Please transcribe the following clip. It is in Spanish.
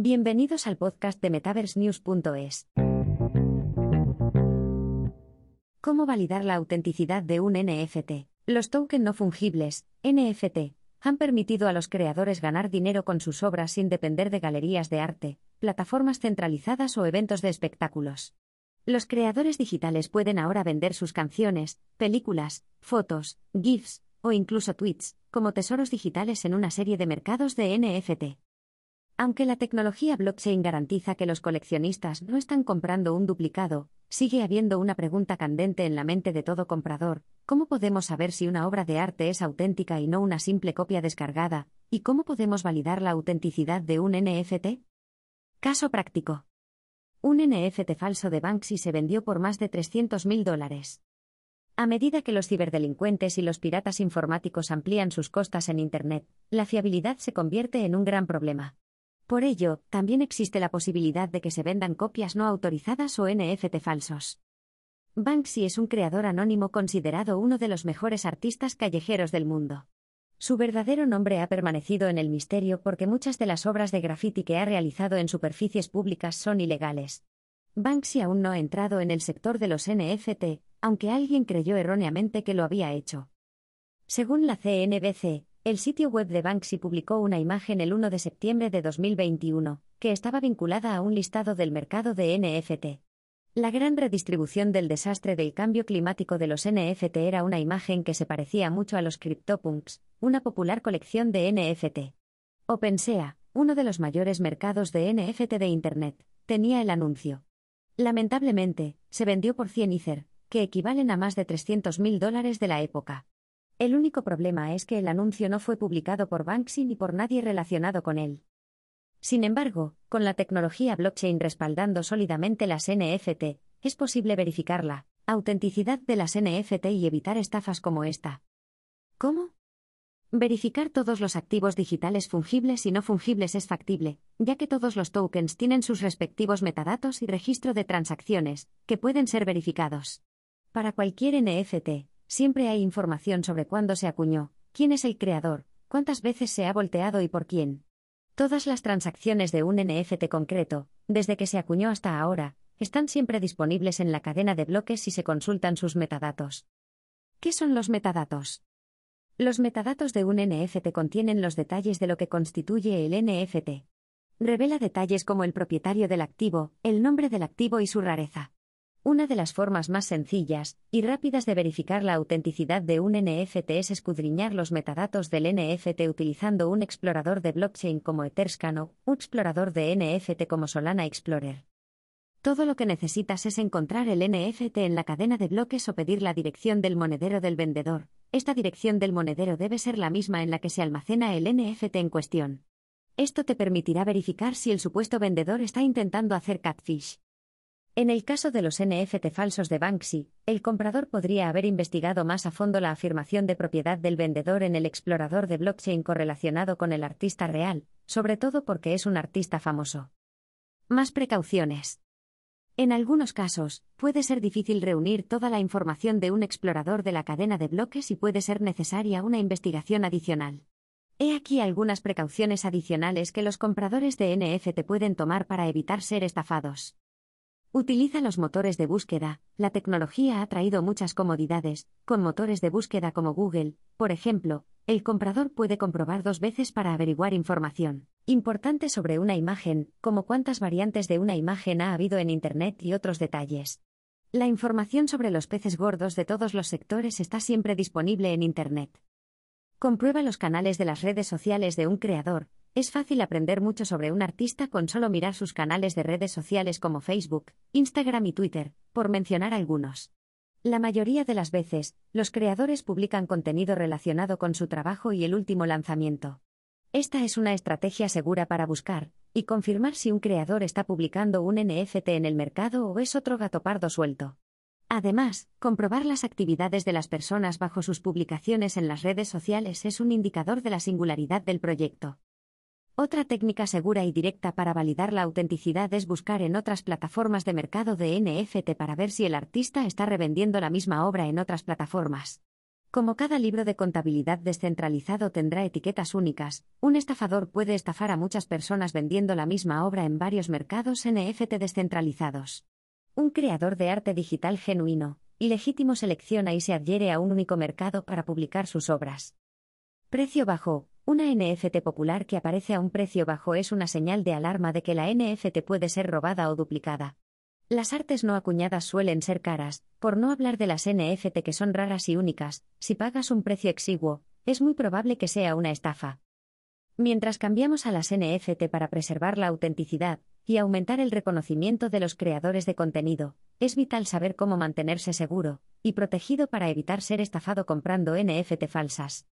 Bienvenidos al podcast de MetaverseNews.es. ¿Cómo validar la autenticidad de un NFT? Los tokens no fungibles, NFT, han permitido a los creadores ganar dinero con sus obras sin depender de galerías de arte, plataformas centralizadas o eventos de espectáculos. Los creadores digitales pueden ahora vender sus canciones, películas, fotos, GIFs o incluso tweets como tesoros digitales en una serie de mercados de NFT. Aunque la tecnología blockchain garantiza que los coleccionistas no están comprando un duplicado, sigue habiendo una pregunta candente en la mente de todo comprador, ¿cómo podemos saber si una obra de arte es auténtica y no una simple copia descargada? ¿Y cómo podemos validar la autenticidad de un NFT? Caso práctico. Un NFT falso de Banksy se vendió por más de 300.000 dólares. A medida que los ciberdelincuentes y los piratas informáticos amplían sus costas en Internet, la fiabilidad se convierte en un gran problema. Por ello, también existe la posibilidad de que se vendan copias no autorizadas o NFT falsos. Banksy es un creador anónimo considerado uno de los mejores artistas callejeros del mundo. Su verdadero nombre ha permanecido en el misterio porque muchas de las obras de graffiti que ha realizado en superficies públicas son ilegales. Banksy aún no ha entrado en el sector de los NFT, aunque alguien creyó erróneamente que lo había hecho. Según la CNBC, el sitio web de Banksy publicó una imagen el 1 de septiembre de 2021, que estaba vinculada a un listado del mercado de NFT. La gran redistribución del desastre del cambio climático de los NFT era una imagen que se parecía mucho a los CryptoPunks, una popular colección de NFT. OpenSea, uno de los mayores mercados de NFT de Internet, tenía el anuncio. Lamentablemente, se vendió por 100 Ether, que equivalen a más de 300.000 dólares de la época. El único problema es que el anuncio no fue publicado por Banksy ni por nadie relacionado con él. Sin embargo, con la tecnología blockchain respaldando sólidamente las NFT, es posible verificar la autenticidad de las NFT y evitar estafas como esta. ¿Cómo? Verificar todos los activos digitales fungibles y no fungibles es factible, ya que todos los tokens tienen sus respectivos metadatos y registro de transacciones, que pueden ser verificados. Para cualquier NFT, Siempre hay información sobre cuándo se acuñó, quién es el creador, cuántas veces se ha volteado y por quién. Todas las transacciones de un NFT concreto, desde que se acuñó hasta ahora, están siempre disponibles en la cadena de bloques si se consultan sus metadatos. ¿Qué son los metadatos? Los metadatos de un NFT contienen los detalles de lo que constituye el NFT. Revela detalles como el propietario del activo, el nombre del activo y su rareza. Una de las formas más sencillas y rápidas de verificar la autenticidad de un NFT es escudriñar los metadatos del NFT utilizando un explorador de blockchain como Etherscan o un explorador de NFT como Solana Explorer. Todo lo que necesitas es encontrar el NFT en la cadena de bloques o pedir la dirección del monedero del vendedor. Esta dirección del monedero debe ser la misma en la que se almacena el NFT en cuestión. Esto te permitirá verificar si el supuesto vendedor está intentando hacer catfish. En el caso de los NFT falsos de Banksy, el comprador podría haber investigado más a fondo la afirmación de propiedad del vendedor en el explorador de blockchain correlacionado con el artista real, sobre todo porque es un artista famoso. Más precauciones. En algunos casos, puede ser difícil reunir toda la información de un explorador de la cadena de bloques y puede ser necesaria una investigación adicional. He aquí algunas precauciones adicionales que los compradores de NFT pueden tomar para evitar ser estafados. Utiliza los motores de búsqueda. La tecnología ha traído muchas comodidades. Con motores de búsqueda como Google, por ejemplo, el comprador puede comprobar dos veces para averiguar información importante sobre una imagen, como cuántas variantes de una imagen ha habido en Internet y otros detalles. La información sobre los peces gordos de todos los sectores está siempre disponible en Internet. Comprueba los canales de las redes sociales de un creador, es fácil aprender mucho sobre un artista con solo mirar sus canales de redes sociales como Facebook, Instagram y Twitter, por mencionar algunos. La mayoría de las veces, los creadores publican contenido relacionado con su trabajo y el último lanzamiento. Esta es una estrategia segura para buscar y confirmar si un creador está publicando un NFT en el mercado o es otro gato pardo suelto. Además, comprobar las actividades de las personas bajo sus publicaciones en las redes sociales es un indicador de la singularidad del proyecto. Otra técnica segura y directa para validar la autenticidad es buscar en otras plataformas de mercado de NFT para ver si el artista está revendiendo la misma obra en otras plataformas. Como cada libro de contabilidad descentralizado tendrá etiquetas únicas, un estafador puede estafar a muchas personas vendiendo la misma obra en varios mercados NFT descentralizados. Un creador de arte digital genuino y legítimo selecciona y se adhiere a un único mercado para publicar sus obras. Precio bajo. Una NFT popular que aparece a un precio bajo es una señal de alarma de que la NFT puede ser robada o duplicada. Las artes no acuñadas suelen ser caras, por no hablar de las NFT que son raras y únicas, si pagas un precio exiguo, es muy probable que sea una estafa. Mientras cambiamos a las NFT para preservar la autenticidad y aumentar el reconocimiento de los creadores de contenido, es vital saber cómo mantenerse seguro y protegido para evitar ser estafado comprando NFT falsas.